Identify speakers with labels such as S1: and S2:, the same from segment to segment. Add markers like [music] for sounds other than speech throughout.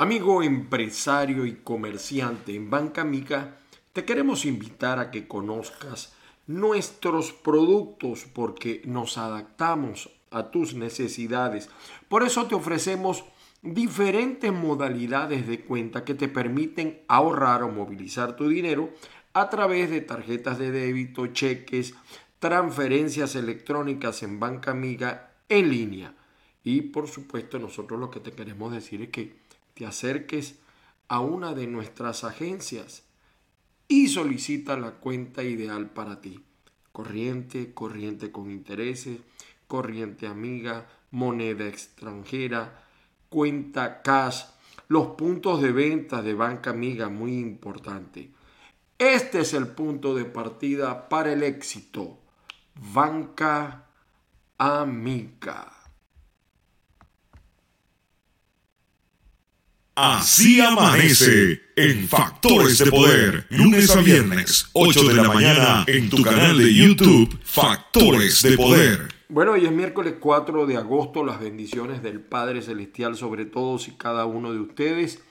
S1: Amigo empresario y comerciante en Banca Mica, te queremos invitar a que conozcas nuestros productos porque nos adaptamos a tus necesidades. Por eso te ofrecemos diferentes modalidades de cuenta que te permiten ahorrar o movilizar tu dinero a través de tarjetas de débito, cheques, transferencias electrónicas en Banca Amiga en línea. Y por supuesto nosotros lo que te queremos decir es que te acerques a una de nuestras agencias y solicita la cuenta ideal para ti. Corriente, corriente con intereses, corriente amiga, moneda extranjera, cuenta cash, los puntos de venta de banca amiga, muy importante. Este es el punto de partida para el éxito. Banca amiga.
S2: Así amanece en Factores de Poder, lunes a viernes, 8 de la mañana, en tu canal de YouTube, Factores de Poder.
S1: Bueno, hoy es miércoles 4 de agosto, las bendiciones del Padre Celestial sobre todos y cada uno de ustedes.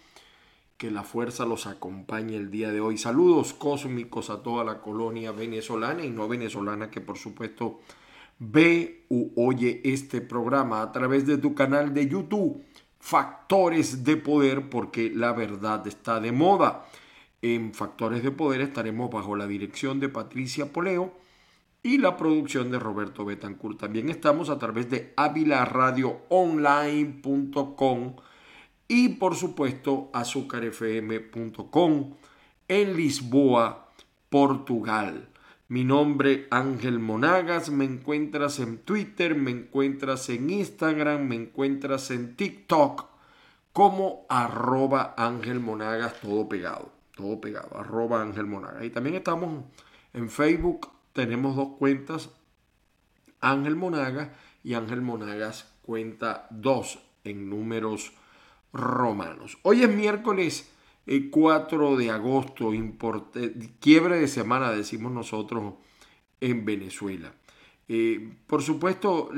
S1: Que la fuerza los acompañe el día de hoy. Saludos cósmicos a toda la colonia venezolana y no venezolana que por supuesto ve u oye este programa a través de tu canal de YouTube factores de poder porque la verdad está de moda. En Factores de Poder estaremos bajo la dirección de Patricia Poleo y la producción de Roberto Betancourt. También estamos a través de avilaradioonline.com y por supuesto azúcarfm.com en Lisboa, Portugal. Mi nombre Ángel Monagas, me encuentras en Twitter, me encuentras en Instagram, me encuentras en TikTok como arroba Ángel Monagas, todo pegado, todo pegado, arroba Ángel Monagas. Y también estamos en Facebook, tenemos dos cuentas, Ángel Monagas y Ángel Monagas cuenta dos en números romanos. Hoy es miércoles el 4 de agosto, quiebre de semana, decimos nosotros, en Venezuela. Eh, por supuesto,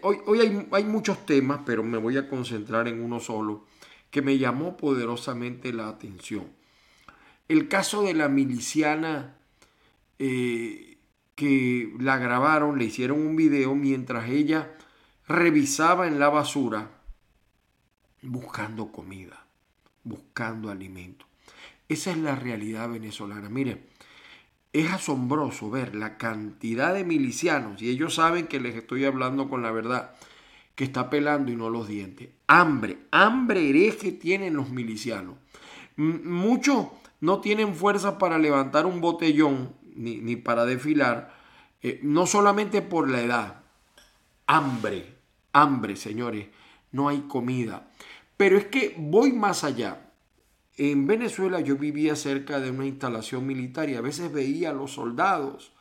S1: hoy, hoy hay, hay, muchos temas, pero me voy a concentrar en uno solo que me llamó poderosamente la atención. El caso de la miliciana eh, que la grabaron, le hicieron un video mientras ella revisaba en la basura buscando comida buscando alimento. Esa es la realidad venezolana. Mire, es asombroso ver la cantidad de milicianos, y ellos saben que les estoy hablando con la verdad, que está pelando y no los dientes. Hambre, hambre hereje tienen los milicianos. muchos no tienen fuerza para levantar un botellón ni, para desfilar, eh, no solamente por la edad, hambre, hambre, señores, no hay comida. Pero es que voy más allá. En Venezuela yo vivía cerca de una instalación militar y a veces veía a los soldados,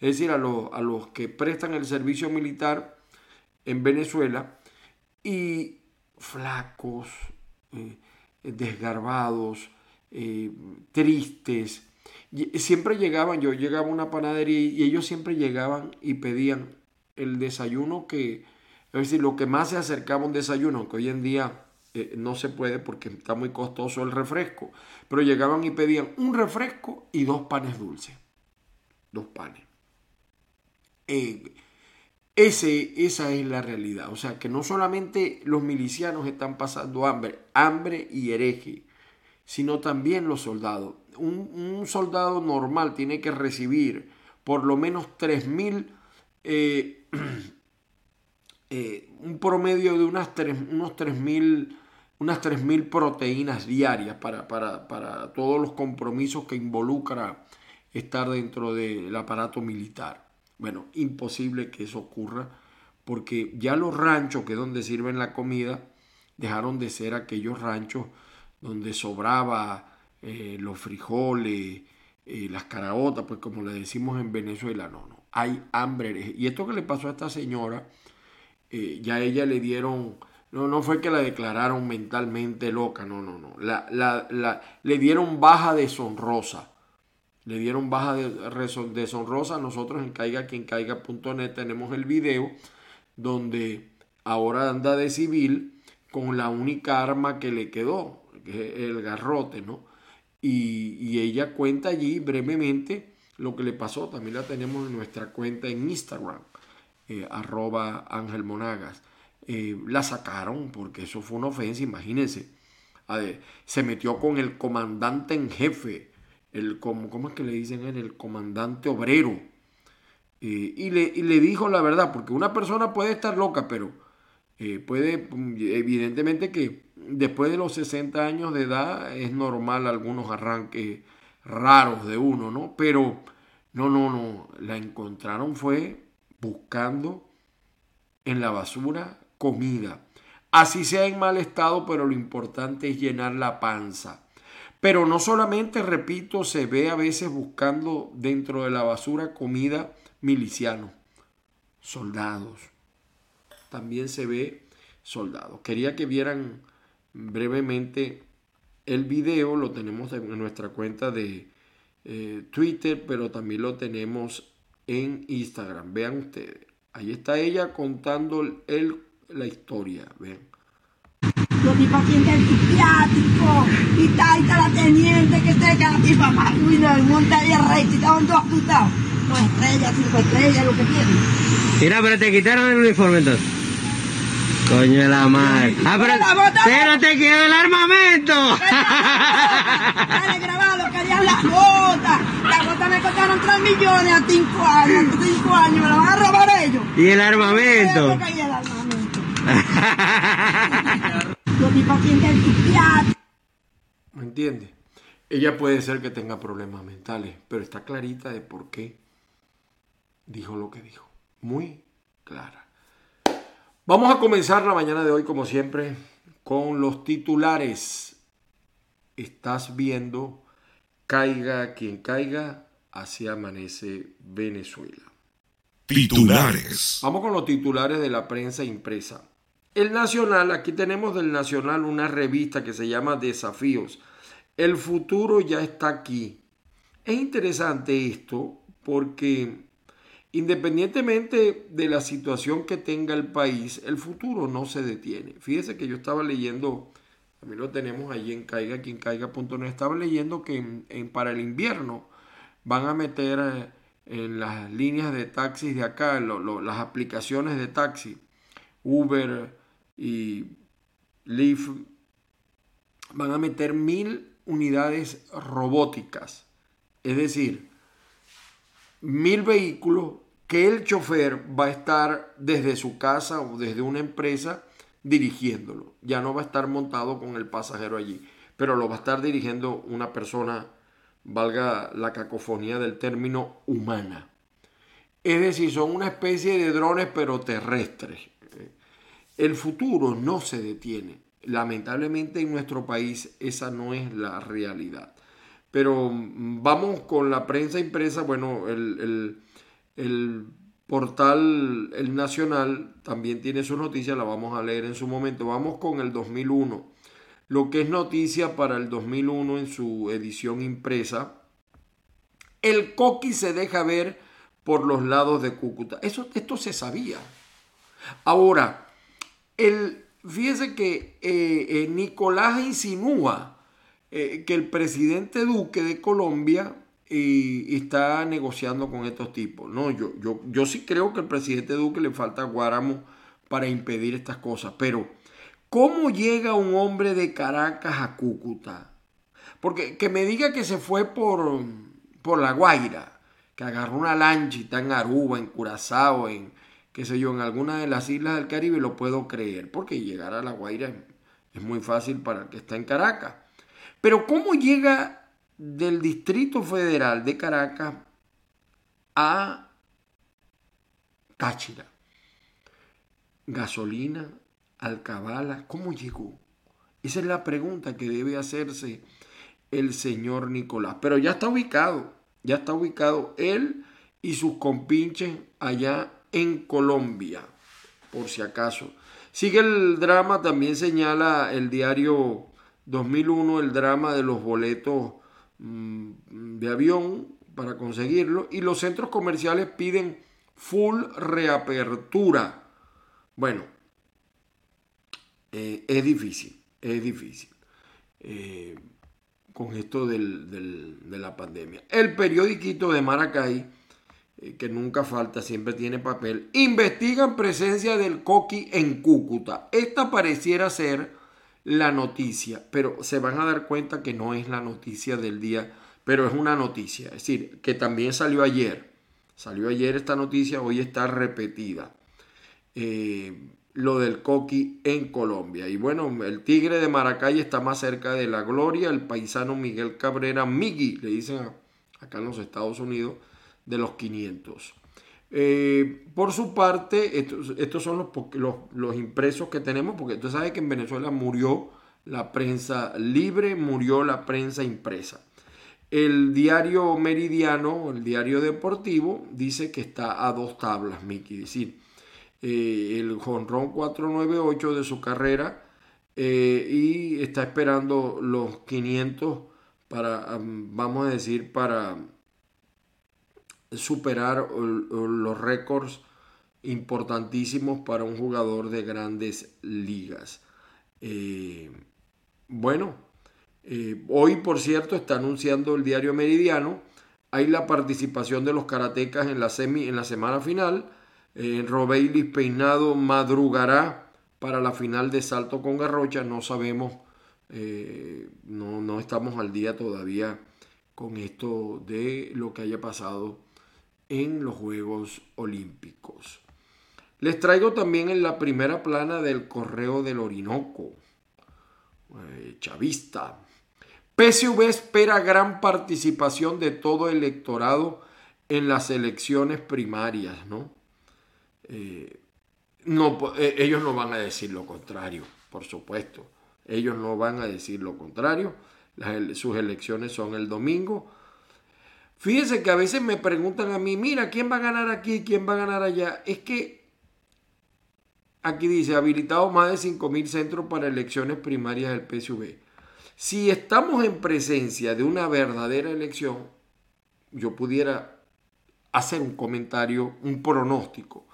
S1: es decir, a, los, que prestan el servicio militar en Venezuela, y flacos, eh, desgarbados, eh, tristes. Siempre llegaban, yo llegaba a una panadería y ellos siempre llegaban y pedían el desayuno que, es decir, lo que más se acercaba a un desayuno, que hoy en día eh, no se puede porque está muy costoso el refresco. Pero llegaban y pedían un refresco y dos panes dulces. Dos panes. Eh, ese, esa es la realidad. O sea que no solamente los milicianos están pasando hambre, hambre y hereje, sino también los soldados. Un, soldado normal tiene que recibir por lo menos 3.000, eh, [clears throat] un promedio de unas 3, unos 3.000 unas 3.000 proteínas diarias para, para, todos los compromisos que involucra estar dentro del aparato militar. Bueno, imposible que eso ocurra porque ya los ranchos que es donde sirven la comida dejaron de ser aquellos ranchos donde sobraba eh, los frijoles, eh, las caraotas, pues como le decimos en Venezuela, no, no, hay hambre. Y esto que le pasó a esta señora, eh, ya ella le dieron no, no fue que la declararon mentalmente loca, no, no, no. La, la, le dieron baja deshonrosa. Le dieron baja de, deshonrosa. Nosotros en caiga quien caiga.net tenemos el video donde ahora anda de civil, con la única arma que le quedó, que es el garrote, ¿no? Y, ella cuenta allí brevemente lo que le pasó. También la tenemos en nuestra cuenta en Instagram, eh, arroba Ángel Monagas. Eh, la sacaron porque eso fue una ofensa, imagínense. se metió con el comandante en jefe, el, ¿cómo es que le dicen él? El comandante obrero. Eh, y, le, y, le, dijo la verdad, porque una persona puede estar loca, pero puede, evidentemente que después de los 60 años de edad es normal algunos arranques raros de uno, ¿no? Pero no, no, no, la encontraron fue buscando en la basura comida. Así sea en mal estado, pero lo importante es llenar la panza. Pero no solamente, repito, se ve a veces buscando dentro de la basura comida milicianos, soldados. También se ve soldados. Quería que vieran brevemente el video, lo tenemos en nuestra cuenta de eh, Twitter, pero también lo tenemos en Instagram. Vean ustedes. Ahí está ella contando el, la historia. Vean.
S3: Los tipos tienen el psiquiátrico y está, ahí está la teniente que se la tipa más ruina del monte ahí rey, y estaban todos apuntados. Dos estrellas, cinco estrellas, lo que tienen.
S4: Mira, pero te quitaron el uniforme entonces. Coño de la madre. Ah, pero, pero te quedó el armamento.
S3: Dale, [laughs] grabado, querían las botas. Las botas me costaron 3 millones a 5 años. A 5 años, me lo van a robar ellos.
S4: ¿Y el armamento?
S3: Y el armamento. Los tipos tienen
S1: ¿Me entiendes? Ella puede ser que tenga problemas mentales, pero está clarita de por qué dijo lo que dijo. Muy clara. Vamos a comenzar la mañana de hoy, como siempre, con los titulares. Estás viendo, caiga quien caiga, así amanece Venezuela.
S2: Titulares.
S1: Vamos con los titulares de la prensa impresa. El Nacional, aquí tenemos del Nacional una revista que se llama Desafíos. El futuro ya está aquí. Es interesante esto porque Independientemente de la situación que tenga el país, el futuro no se detiene. Fíjese que yo estaba leyendo, también lo tenemos allí en caiga quien caiga.net, estaba leyendo que en, para el invierno van a meter eh, en las líneas de taxis de acá, las aplicaciones de taxi, Uber y Lyft, van a meter mil unidades robóticas. Es decir, mil vehículos que el chofer va a estar desde su casa o desde una empresa dirigiéndolo. Ya no va a estar montado con el pasajero allí, pero lo va a estar dirigiendo una persona, valga la cacofonía del término humana. Es decir, son una especie de drones pero terrestres. El futuro no se detiene. Lamentablemente en nuestro país esa no es la realidad. Pero mm, vamos con la prensa impresa. Bueno, el, portal El Nacional también tiene su noticia, la vamos a leer en su momento. Vamos con el 2001. Lo que es noticia para el 2001 en su edición impresa. El coqui se deja ver por los lados de Cúcuta. Eso, esto se sabía. Ahora, el, fíjese que eh, eh, Nicolás insinúa eh, que el presidente Duque de Colombia eh, está negociando con estos tipos. No, yo, yo, yo sí creo que al presidente Duque le falta guáramo para impedir estas cosas, pero ¿cómo llega un hombre de Caracas a Cúcuta? Porque que me diga que se fue por, por La Guaira, que agarró una lanchita en Aruba, en Curazao, en qué sé yo, en alguna de las islas del Caribe, lo puedo creer, porque llegar a La Guaira es muy fácil para el que está en Caracas. Pero ¿cómo llega del Distrito Federal de Caracas a Táchira? Gasolina, alcabala, ¿cómo llegó? Esa es la pregunta que debe hacerse el señor Nicolás. Pero ya está ubicado, ya está ubicado él y sus compinches allá en Colombia, por si acaso. Sigue el drama, también señala el diario 2001 el drama de los boletos de avión para conseguirlo y los centros comerciales piden full reapertura. Bueno, eh, es difícil, es difícil. Eh, con esto de la pandemia. El periodiquito de Maracay, eh, que nunca falta, siempre tiene papel, investigan presencia del coqui en Cúcuta. Esta pareciera ser la noticia, pero se van a dar cuenta que no es la noticia del día, pero es una noticia, es decir, que también salió ayer. Salió ayer esta noticia, hoy está repetida. Eh, lo del coqui en Colombia. Y bueno, el Tigre de Maracay está más cerca de la gloria. El paisano Miguel Cabrera, Migui, le dicen acá en los Estados Unidos, de los 500. Eh, por su parte, estos, son los, impresos que tenemos, porque tú sabes que en Venezuela murió la prensa libre, murió la prensa impresa. El diario Meridiano, el diario deportivo, dice que está a dos tablas, Miki. Es decir, eh, el jonrón 498 de su carrera eh, y está esperando los 500 para, vamos a decir, para superar los récords importantísimos para un jugador de grandes ligas. Eh, bueno, hoy por cierto está anunciando el diario Meridiano, hay la participación de los karatecas en la, semi, en la semana final eh, Robeilis Peinado madrugará para la final de salto con garrocha. No sabemos, eh, no, no estamos al día todavía con esto de lo que haya pasado en los Juegos Olímpicos. Les traigo también en la primera plana del Correo del Orinoco, eh, chavista. PSV espera gran participación de todo el electorado en las elecciones primarias, ¿no? Eh, no, eh, ellos no van a decir lo contrario, por supuesto. Ellos no van a decir lo contrario. sus elecciones son el domingo. Fíjense que a veces me preguntan a mí, mira, ¿quién va a ganar aquí? ¿Quién va a ganar allá? Es que aquí dice, habilitado más de 5.000 centros para elecciones primarias del PSV. Si estamos en presencia de una verdadera elección, yo pudiera hacer un comentario, un pronóstico.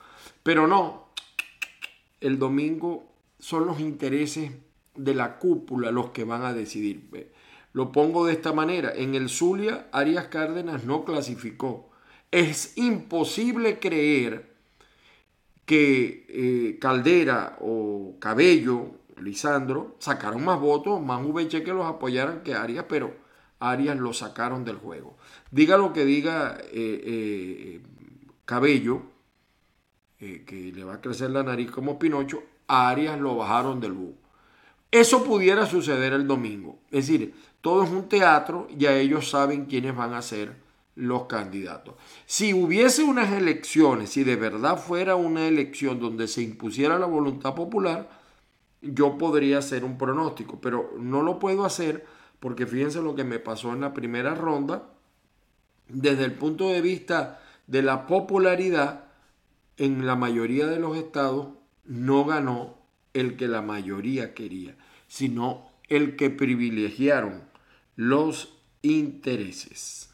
S1: Pero no, el domingo son los intereses de la cúpula los que van a decidir. Lo pongo de esta manera. En el Zulia, Arias Cárdenas no clasificó. Es imposible creer que eh, Caldera o Cabello, Lisandro, sacaron más votos, más VH que los apoyaran que Arias, pero Arias lo sacaron del juego. Diga lo que diga eh, eh, Cabello, que le va a crecer la nariz como Pinocho, Arias lo bajaron del bus. Eso pudiera suceder el domingo. Es decir, todo es un teatro, y a ellos saben quiénes van a ser los candidatos. Si hubiese unas elecciones, si de verdad fuera una elección donde se impusiera la voluntad popular, yo podría hacer un pronóstico, pero no lo puedo hacer porque fíjense lo que me pasó en la primera ronda. Desde el punto de vista de la popularidad, en la mayoría de los estados no ganó el que la mayoría quería, sino el que privilegiaron los intereses.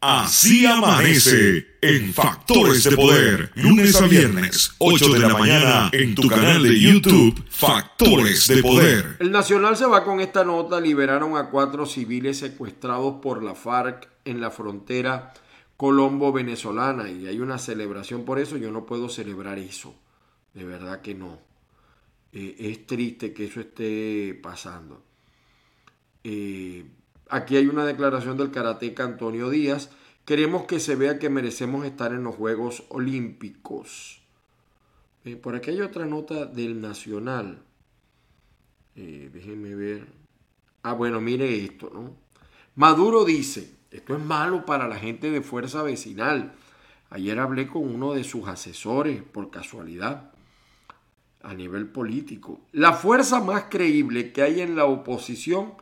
S2: Así amanece en Factores de Poder, lunes a viernes, 8 de la mañana, en tu canal de YouTube, Factores de Poder.
S1: El Nacional se va con esta nota, liberaron a cuatro civiles secuestrados por la FARC en la frontera Colombo venezolana y hay una celebración por eso, yo no puedo celebrar eso, de verdad que no. Eh, es triste que eso esté pasando. Eh, aquí hay una declaración del karateca Antonio Díaz. Queremos que se vea que merecemos estar en los Juegos Olímpicos. Eh, por aquí hay otra nota del Nacional. déjenme ver. Ah, bueno, mire esto, ¿no? Maduro dice, esto es malo para la gente de fuerza vecinal. Ayer hablé con uno de sus asesores, por casualidad, a nivel político. La fuerza más creíble que hay en la oposición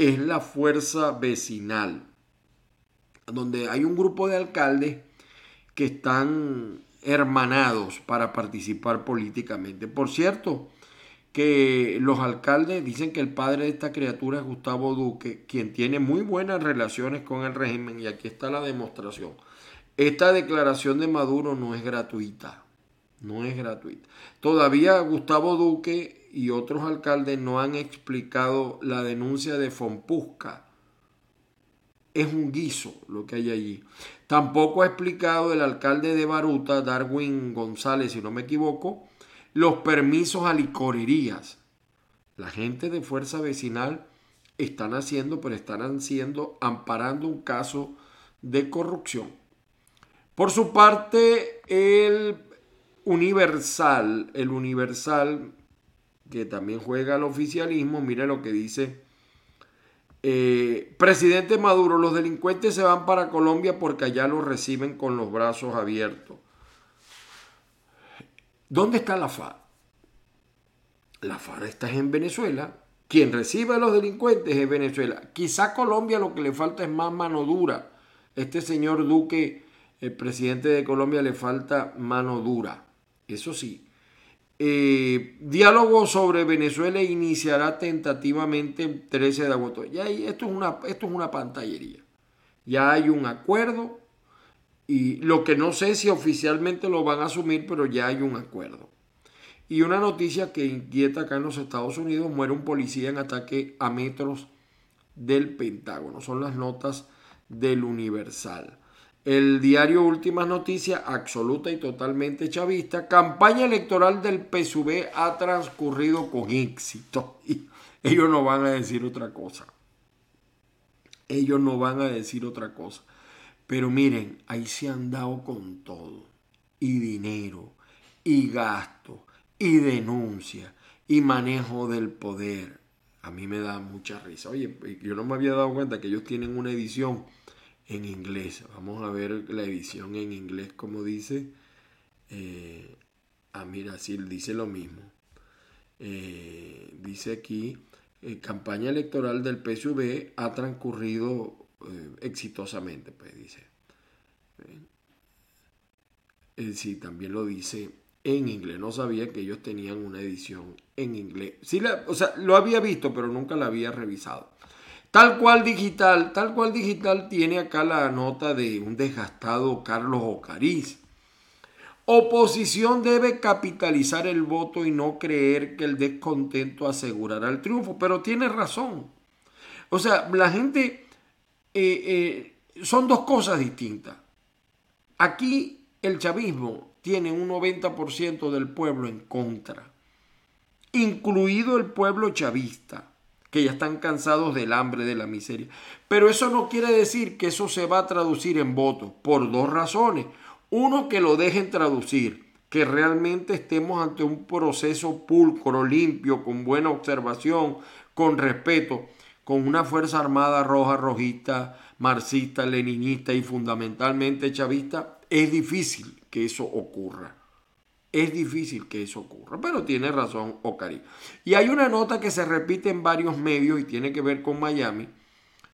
S1: es la fuerza vecinal, donde hay un grupo de alcaldes que están hermanados para participar políticamente. Por cierto, que los alcaldes dicen que el padre de esta criatura es Gustavo Duque, quien tiene muy buenas relaciones con el régimen y aquí está la demostración. Esta declaración de Maduro no es gratuita, no es gratuita. Todavía Gustavo Duque y otros alcaldes no han explicado la denuncia de Fompusca. Es un guiso lo que hay allí. Tampoco ha explicado el alcalde de Baruta, Darwin González, si no me equivoco, los permisos a licorerías. La gente de Fuerza Vecinal están haciendo, pero están haciendo, amparando un caso de corrupción. Por su parte, el Universal, el Universal, que también juega al oficialismo, mire lo que dice. Eh, presidente Maduro, los delincuentes se van para Colombia porque allá los reciben con los brazos abiertos. ¿Dónde está la FARC? La FARC está en Venezuela. Quien recibe a los delincuentes es Venezuela. Quizá Colombia lo que le falta es más mano dura. Este señor Duque, el presidente de Colombia, le falta mano dura. Eso sí. Eh, diálogo sobre Venezuela iniciará tentativamente el 13 de agosto. Ya esto, es una, esto es una pantallería. Ya hay un acuerdo y lo que no sé si oficialmente lo van a asumir, pero ya hay un acuerdo. Y una noticia que inquieta acá en los Estados Unidos, muere un policía en ataque a metros del Pentágono. Son las notas del Universal. El diario Últimas Noticias, absoluta y totalmente chavista. Campaña electoral del PSUV ha transcurrido con éxito. Ellos no van a decir otra cosa. Ellos no van a decir otra cosa. Pero miren, ahí se han dado con todo. Y dinero, y gasto, y denuncia, y manejo del poder. A mí me da mucha risa. Oye, yo no me había dado cuenta que ellos tienen una edición en inglés. Vamos a ver la edición en inglés, como dice. Eh, ah, mira, sí, dice lo mismo. Eh, dice aquí, eh, campaña electoral del PSV ha transcurrido eh, exitosamente, pues dice. Eh, sí, también lo dice en inglés. No sabía que ellos tenían una edición en inglés. Sí, la, o sea, lo había visto, pero nunca la había revisado. Tal cual digital, tal cual digital tiene acá la nota de un desgastado Carlos Ocariz. Oposición debe capitalizar el voto y no creer que el descontento asegurará el triunfo, pero tiene razón. O sea, la gente eh, eh, son dos cosas distintas. Aquí el chavismo tiene un 90% del pueblo en contra, incluido el pueblo chavista, que ya están cansados del hambre, de la miseria. Pero eso no quiere decir que eso se va a traducir en votos, por dos razones. Uno, que lo dejen traducir, que realmente estemos ante un proceso pulcro, limpio, con buena observación, con respeto con una Fuerza Armada roja, rojista, marxista, leninista y fundamentalmente chavista, es difícil que eso ocurra. Es difícil que eso ocurra, pero tiene razón Ocari. Y hay una nota que se repite en varios medios y tiene que ver con Miami.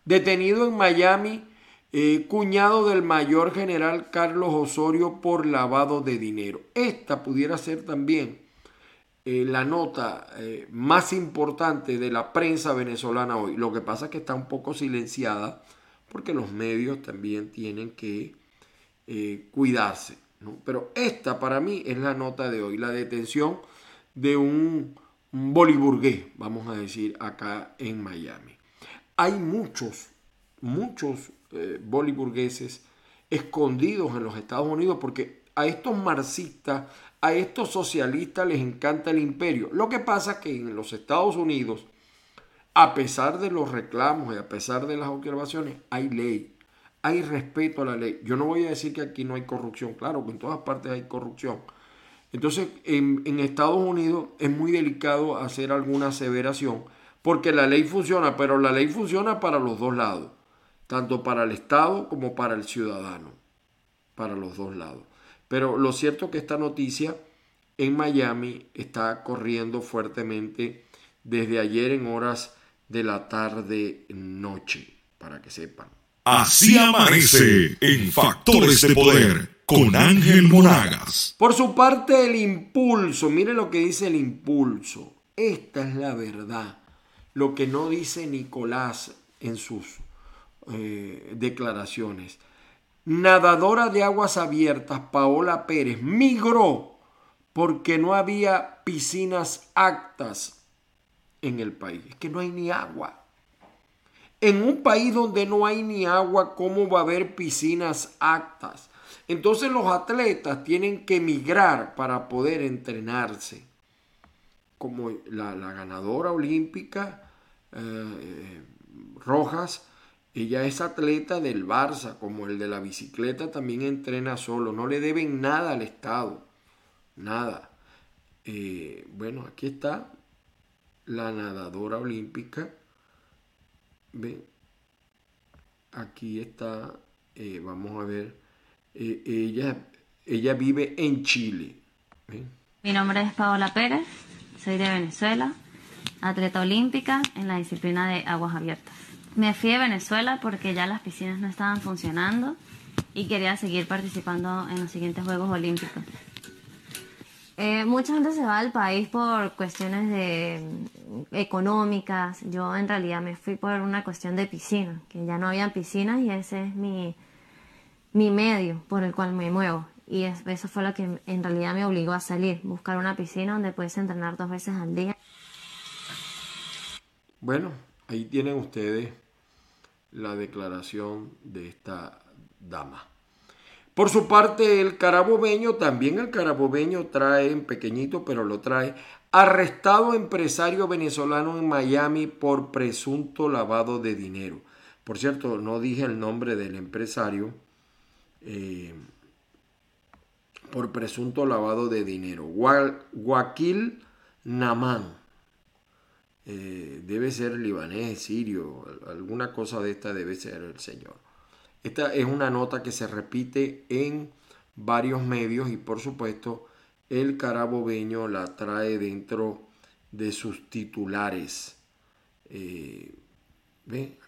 S1: Detenido en Miami, eh, cuñado del mayor general Carlos Osorio por lavado de dinero. Esta pudiera ser también eh, la nota eh, más importante de la prensa venezolana hoy. Lo que pasa es que está un poco silenciada porque los medios también tienen que eh, Pero esta para mí es la nota de hoy, la detención de un, boliburgués, vamos a decir, acá en Miami. Hay muchos, muchos boliburgueses escondidos en los Estados Unidos porque a estos marxistas a estos socialistas les encanta el imperio. Lo que pasa es que en los Estados Unidos, a pesar de los reclamos y a pesar de las observaciones, hay ley, hay respeto a la ley. Yo no voy a decir que aquí no hay corrupción, claro que en todas partes hay corrupción. Entonces, en, Estados Unidos es muy delicado hacer alguna aseveración porque la ley funciona, pero la ley funciona para los dos lados, tanto para el Estado como para el ciudadano, para los dos lados. Pero lo cierto es que esta noticia en Miami está corriendo fuertemente desde ayer en horas de la tarde noche, para que sepan.
S2: Así amanece en Factores de Poder con Ángel Monagas.
S1: Por su parte, el impulso, mire lo que dice el impulso. Esta es la verdad. Lo que no dice Nicolás en sus eh, declaraciones nadadora de aguas abiertas Paola Pérez migró porque no había piscinas actas en el país. Es que no hay ni agua. En un país donde no hay ni agua, ¿cómo va a haber piscinas actas? Entonces los atletas tienen que emigrar para poder entrenarse. Como la, ganadora olímpica eh, Rojas, ella es atleta del Barça, como el de la bicicleta también entrena solo. No le deben nada al Estado. Nada. Eh, bueno, aquí está la nadadora olímpica Ven, aquí está, eh, vamos a ver, eh, ella, ella vive en Chile.
S5: Mi nombre es Paola Pérez, soy de Venezuela, atleta olímpica en la disciplina de aguas abiertas. Me fui de Venezuela porque ya las piscinas no estaban funcionando y quería seguir participando en los siguientes Juegos Olímpicos. Eh, mucha gente se va del país por cuestiones de, mm, económicas. Yo en realidad me fui por una cuestión de piscina, que ya no había piscinas y ese es mi, mi medio por el cual me muevo. Y eso fue lo que en realidad me obligó a salir, buscar una piscina donde puedes entrenar dos veces al día.
S1: Bueno, ahí tienen ustedes la declaración de esta dama. Por su parte, el carabobeño, también el carabobeño trae, en pequeñito, pero lo trae, arrestado empresario venezolano en Miami por presunto lavado de dinero. Por cierto, no dije el nombre del empresario eh, por presunto lavado de dinero. Guaquil Naman. Eh, debe ser libanés, sirio, alguna cosa de esta debe ser el señor. Esta es una nota que se repite en varios medios y por supuesto el carabobeño la trae dentro de sus titulares. Eh.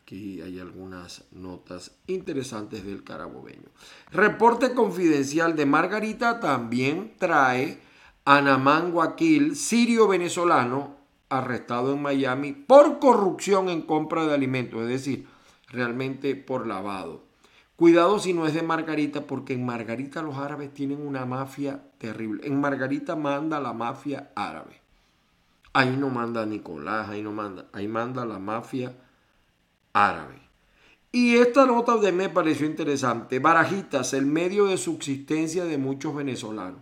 S1: Aquí hay algunas notas interesantes del carabobeño. Reporte confidencial de Margarita también trae a Namán Guaquil, sirio-venezolano, arrestado en Miami por corrupción en compra de alimentos, es decir, realmente por lavado. Cuidado si no es de Margarita, porque en Margarita los árabes tienen una mafia terrible. En Margarita manda la mafia árabe. Ahí no manda Nicolás, ahí no manda, ahí manda la mafia árabe. Y esta nota de me pareció interesante. Barajitas, el medio de subsistencia de muchos venezolanos.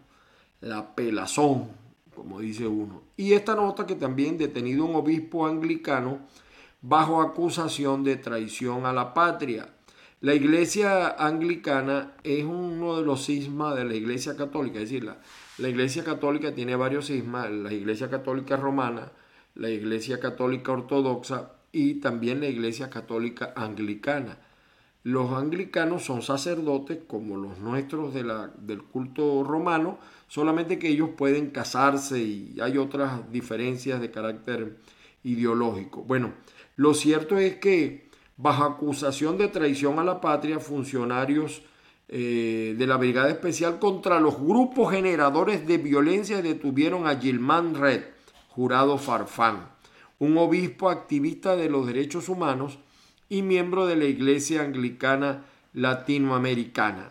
S1: La pelazón, como dice uno. Y esta nota que también detenido un obispo anglicano bajo acusación de traición a la patria. La iglesia anglicana es uno de los sismas de la iglesia católica, es decir, la, iglesia católica tiene varios sismas, la iglesia católica romana, la iglesia católica ortodoxa y también la iglesia católica anglicana. Los anglicanos son sacerdotes como los nuestros de la, del culto romano, solamente que ellos pueden casarse y hay otras diferencias de carácter ideológico. Bueno, lo cierto es que bajo acusación de traición a la patria, funcionarios eh, de la Brigada Especial contra los grupos generadores de violencia detuvieron a Gilman Red, jurado Farfán, un obispo activista de los derechos humanos y miembro de la Iglesia Anglicana Latinoamericana.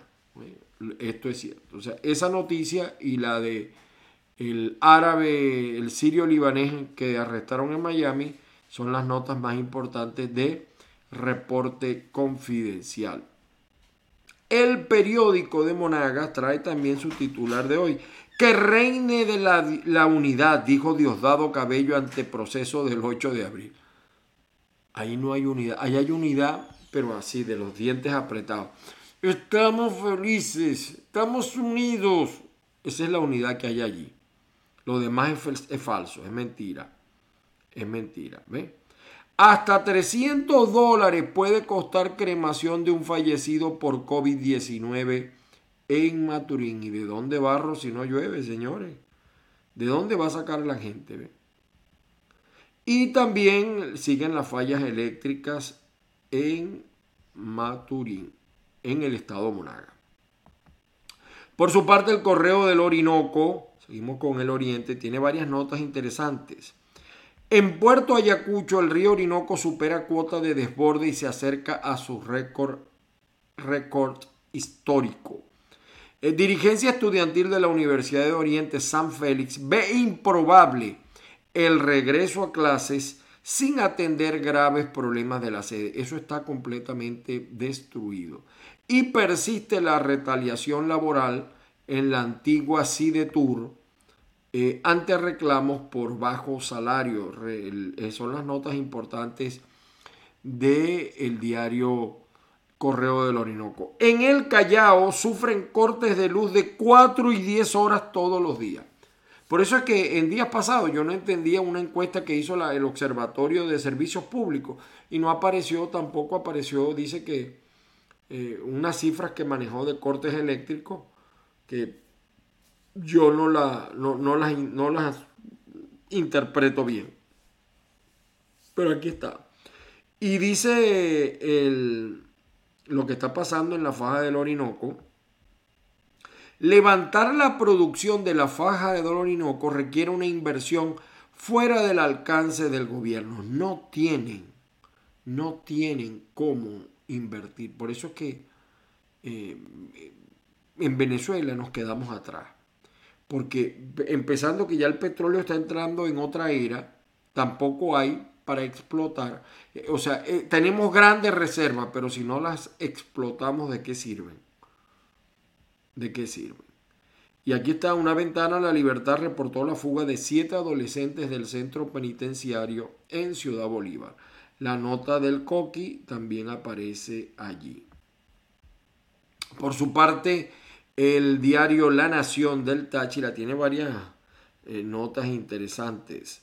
S1: Esto es cierto. O sea, esa noticia y la de el árabe, el sirio libanés que arrestaron en Miami son las notas más importantes de reporte confidencial. El periódico de Monagas trae también su titular de hoy. Que reine de la, unidad, dijo Diosdado Cabello ante proceso del 8 de abril. Ahí no hay unidad. Ahí hay unidad, pero así, de los dientes apretados. Estamos felices, estamos unidos. Esa es la unidad que hay allí. Lo demás es, es falso, es mentira. Es mentira. ¿Ve? Hasta 300 dólares puede costar cremación de un fallecido por COVID-19 en Maturín. ¿Y de dónde barro si no llueve, señores? ¿De dónde va a sacar la gente? Y también siguen las fallas eléctricas en Maturín, en el estado Monaga. Por su parte, el correo del Orinoco, seguimos con el Oriente, tiene varias notas interesantes. En Puerto Ayacucho, el río Orinoco supera cuota de desborde y se acerca a su récord, histórico. Eh, dirigencia estudiantil de la Universidad de Oriente San Félix ve improbable el regreso a clases sin atender graves problemas de la sede. Eso está completamente destruido. Y persiste la retaliación laboral en la antigua CIDETUR eh, ante reclamos por bajo salario. Eh, son las notas importantes del el diario Correo del Orinoco. En el Callao sufren cortes de luz de 4 y 10 horas todos los días. Por eso es que en días pasados yo no entendía una encuesta que hizo el Observatorio de Servicios Públicos y no apareció, tampoco apareció, dice que eh, unas cifras que manejó de cortes eléctricos que yo no, la, no, las, no las interpreto bien. Pero aquí está. Y dice el, lo que está pasando en la faja del Orinoco, levantar la producción de la faja del Orinoco requiere una inversión fuera del alcance del gobierno. No tienen, no tienen cómo invertir. Por eso es que eh, en Venezuela nos quedamos atrás. Porque empezando que ya el petróleo está entrando en otra era, tampoco hay para explotar. Eh, o sea, eh, tenemos grandes reservas, pero si no las explotamos, ¿de qué sirven? ¿De qué sirven? Y aquí está una ventana, la libertad reportó la fuga de siete adolescentes del centro penitenciario en Ciudad Bolívar. La nota del Coqui también aparece allí. Por su parte, el diario La Nación del Táchira tiene varias eh, notas interesantes.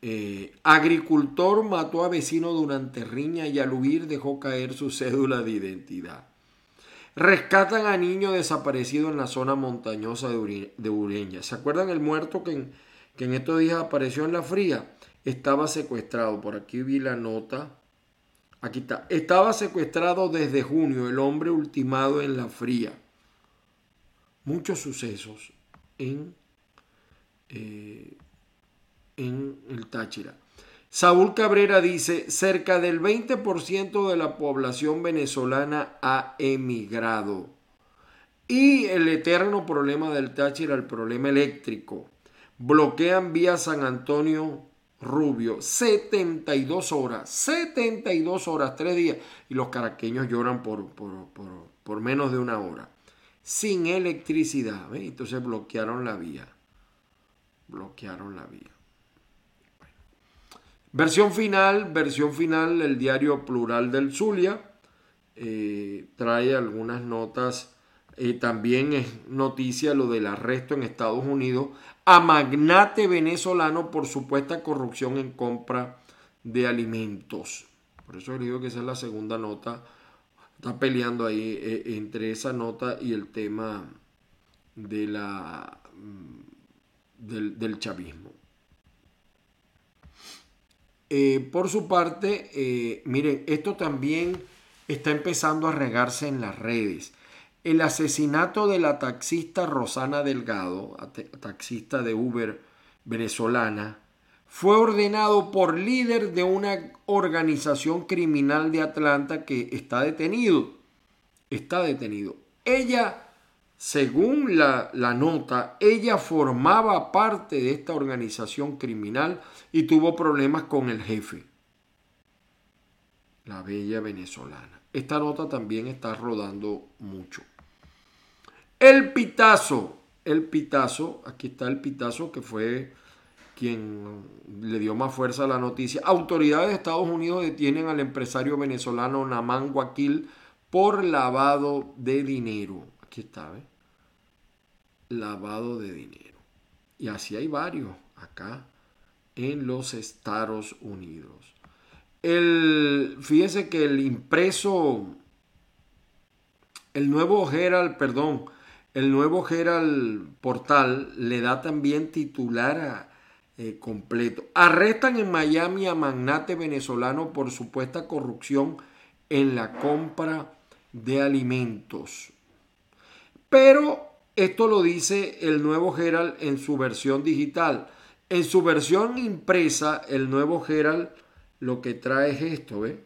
S1: Eh, agricultor mató a vecino durante riña y al huir dejó caer su cédula de identidad. Rescatan a niño desaparecido en la zona montañosa de, Ureña. ¿Se acuerdan el muerto que que en estos días apareció en la fría? Estaba secuestrado. Por aquí vi la nota. Aquí está. Estaba secuestrado desde junio el hombre ultimado en la fría. Muchos sucesos en eh, en el Táchira. Saúl Cabrera dice, cerca del 20% de la población venezolana ha emigrado. Y el eterno problema del Táchira, el problema eléctrico. Bloquean vía San Antonio Rubio 72 horas, 72 horas, tres días. Y los caraqueños lloran por, por, menos de una hora. Sin electricidad. Entonces bloquearon la vía. Bloquearon la vía. Versión final, versión final, el diario Plural del Zulia eh, trae algunas notas. Eh, también es noticia lo del arresto en Estados Unidos a magnate venezolano por supuesta corrupción en compra de alimentos. Por eso digo que esa es la segunda nota. Está peleando ahí eh, entre esa nota y el tema de la, mm, del, chavismo. Eh, por su parte, eh, miren, esto también está empezando a regarse en las redes. El asesinato de la taxista Rosana Delgado, taxista de Uber venezolana, fue ordenado por líder de una organización criminal de Atlanta que está detenido. Está detenido. Ella según la, nota, ella formaba parte de esta organización criminal y tuvo problemas con el jefe, la bella venezolana. Esta nota también está rodando mucho. El pitazo, el pitazo, aquí está el pitazo que fue quien le dio más fuerza a la noticia. Autoridades de Estados Unidos detienen al empresario venezolano Naman Guaquil por lavado de dinero. Aquí está, ¿ves? lavado de dinero. Y así hay varios acá en los Estados Unidos. El, fíjense que el impreso, el nuevo Herald, perdón, el nuevo Herald portal le da también titular eh, completo. Arrestan en Miami a magnate venezolano por supuesta corrupción en la compra de alimentos. Pero esto lo dice el nuevo Herald en su versión digital. En su versión impresa, el nuevo Herald lo que trae es esto, ¿ve?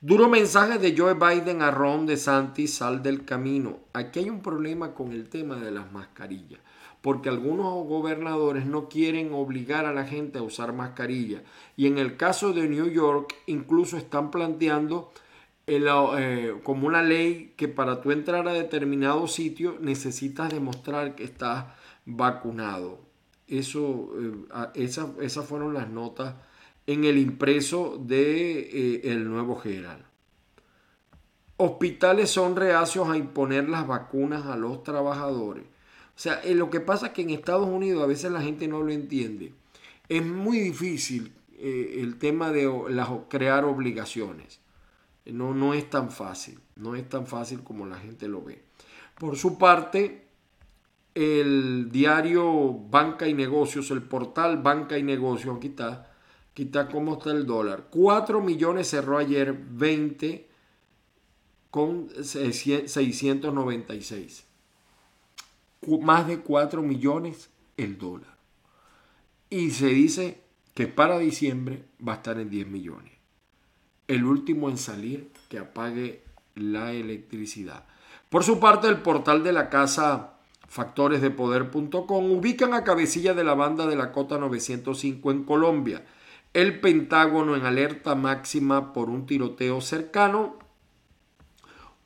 S1: Duro mensaje de Joe Biden a Ron DeSantis, sal del camino. Aquí hay un problema con el tema de las mascarillas, porque algunos gobernadores no quieren obligar a la gente a usar mascarilla. Y en el caso de New York, incluso están planteando eh, como una ley que para tú entrar a determinado sitio necesitas demostrar que estás vacunado. Eso, eh, esas fueron las notas en el impreso de eh, El Nuevo General. Hospitales son reacios a imponer las vacunas a los trabajadores. O sea, eh, lo que pasa es que en Estados Unidos a veces la gente no lo entiende. Es muy difícil eh, el tema de crear obligaciones. No, no es tan fácil. No es tan fácil como la gente lo ve. Por su parte, el diario Banca y Negocios, el portal Banca y Negocios, aquí está, Quita cómo está el dólar. 4 millones cerró ayer 20 con 696. Más de 4 millones el dólar. Y se dice que para diciembre va a estar en 10 millones. El último en salir que apague la electricidad. Por su parte, el portal de la casa factoresdepoder.com ubican a cabecilla de la banda de la Cota 905 en Colombia el Pentágono en alerta máxima por un tiroteo cercano.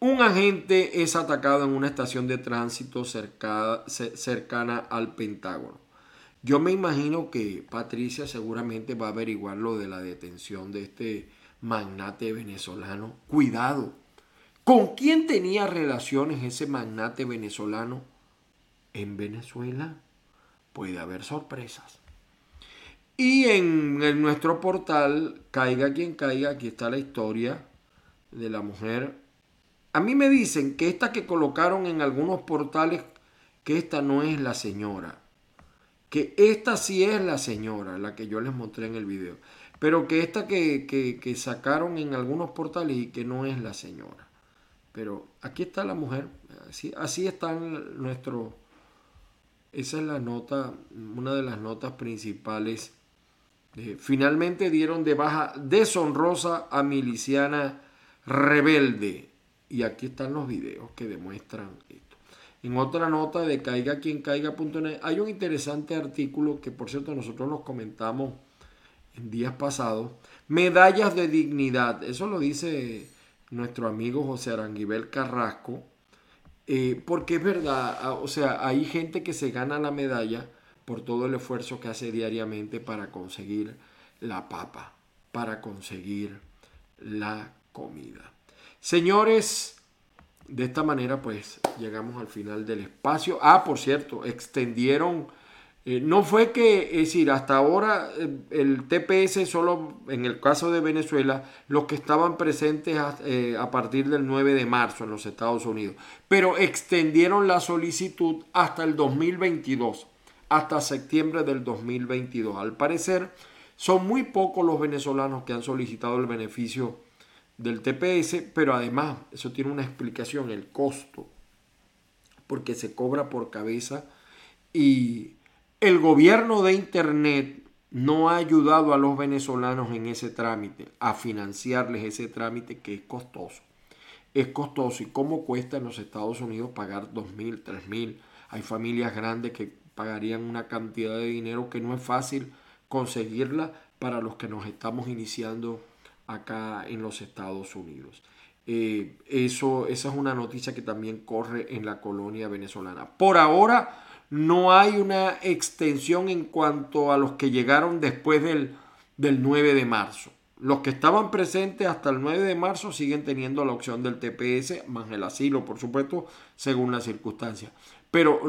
S1: Un agente es atacado en una estación de tránsito cercana al Pentágono. Yo me imagino que Patricia seguramente va a averiguar lo de la detención de este magnate venezolano. Cuidado. ¿Con quién tenía relaciones ese magnate venezolano en Venezuela? Puede haber sorpresas. Y en, nuestro portal, caiga quien caiga, aquí está la historia de la mujer. A mí me dicen que esta que colocaron en algunos portales, que esta no es la señora. Que esta sí es la señora, la que yo les mostré en el video. Pero que esta que, que sacaron en algunos portales y que no es la señora. Pero aquí está la mujer. Así, así está nuestro... Esa es la nota, una de las notas principales eh, finalmente dieron de baja deshonrosa a miliciana rebelde. Y aquí están los videos que demuestran esto. En otra nota de caiga quien caiga.net hay un interesante artículo que por cierto nosotros los comentamos en días pasados. Medallas de dignidad. Eso lo dice nuestro amigo José Aranguibel Carrasco. Eh, porque es verdad, ah, o sea, hay gente que se gana la medalla por todo el esfuerzo que hace diariamente para conseguir la papa, para conseguir la comida. Señores, de esta manera pues llegamos al final del espacio. Ah, por cierto, extendieron, eh, no fue que, es decir, hasta ahora eh, el TPS solo en el caso de Venezuela, los que estaban presentes a, eh, a partir del 9 de marzo en los Estados Unidos, pero extendieron la solicitud hasta el 2022 hasta septiembre del 2022. Al parecer, son muy pocos los venezolanos que han solicitado el beneficio del TPS, pero además eso tiene una explicación, el costo, porque se cobra por cabeza y el gobierno de Internet no ha ayudado a los venezolanos en ese trámite, a financiarles ese trámite que es costoso. Es costoso y cómo cuesta en los Estados Unidos pagar dos mil, tres mil. Hay familias grandes que pagarían una cantidad de dinero que no es fácil conseguirla para los que nos estamos iniciando acá en los Estados Unidos. Eh, eso, esa es una noticia que también corre en la colonia venezolana. Por ahora no hay una extensión en cuanto a los que llegaron después del, del 9 de marzo. Los que estaban presentes hasta el 9 de marzo siguen teniendo la opción del TPS, más el asilo, por supuesto, según las circunstancias pero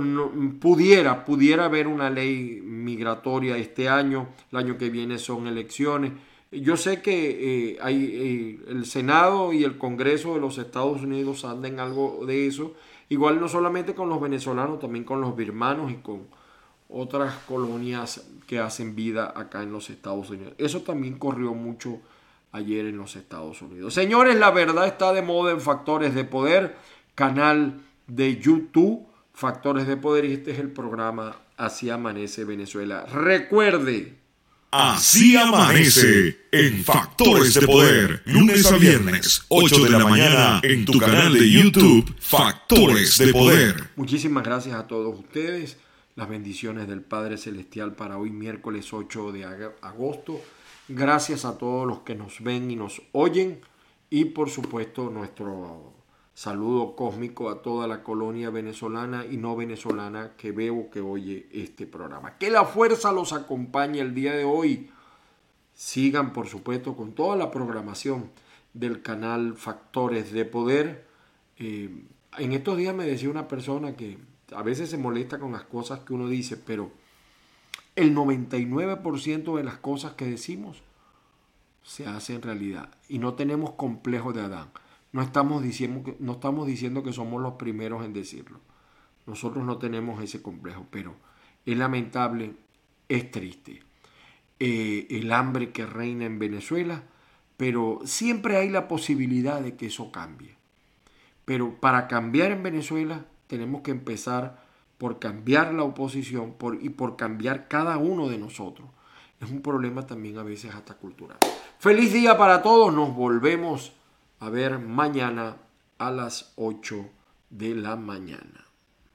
S1: pudiera, pudiera haber una ley migratoria este año, el año que viene son elecciones. Yo sé que eh, hay, eh, el Senado y el Congreso de los Estados Unidos andan algo de eso, igual no solamente con los venezolanos, también con los birmanos y con otras colonias que hacen vida acá en los Estados Unidos. Eso también corrió mucho ayer en los Estados Unidos. Señores, la verdad está de moda en Factores de Poder, canal de YouTube Factores de Poder y este es el programa Así Amanece Venezuela. Recuerde,
S2: Así amanece en Factores de Poder, lunes a viernes, 8 de la mañana, en tu canal de YouTube, Factores de Poder.
S1: Muchísimas gracias a todos ustedes. Las bendiciones del Padre Celestial para hoy, miércoles 8 de agosto. Gracias a todos los que nos ven y nos oyen. Y por supuesto, nuestro Saludo cósmico a toda la colonia venezolana y no venezolana que veo que oye este programa. Que la fuerza los acompañe el día de hoy. Sigan, por supuesto, con toda la programación del canal Factores de Poder. Eh, en estos días me decía una persona que a veces se molesta con las cosas que uno dice, pero el 99% de las cosas que decimos se hacen realidad y no tenemos complejo de Adán. No estamos, diciendo que, no estamos diciendo que somos los primeros en decirlo. Nosotros no tenemos ese complejo, pero es lamentable, es triste. Eh, el hambre que reina en Venezuela, pero siempre hay la posibilidad de que eso cambie. Pero para cambiar en Venezuela tenemos que empezar por cambiar la oposición por, y por cambiar cada uno de nosotros. Es un problema también a veces hasta cultural. Feliz día para todos, nos volvemos a ver mañana a las 8 de la mañana.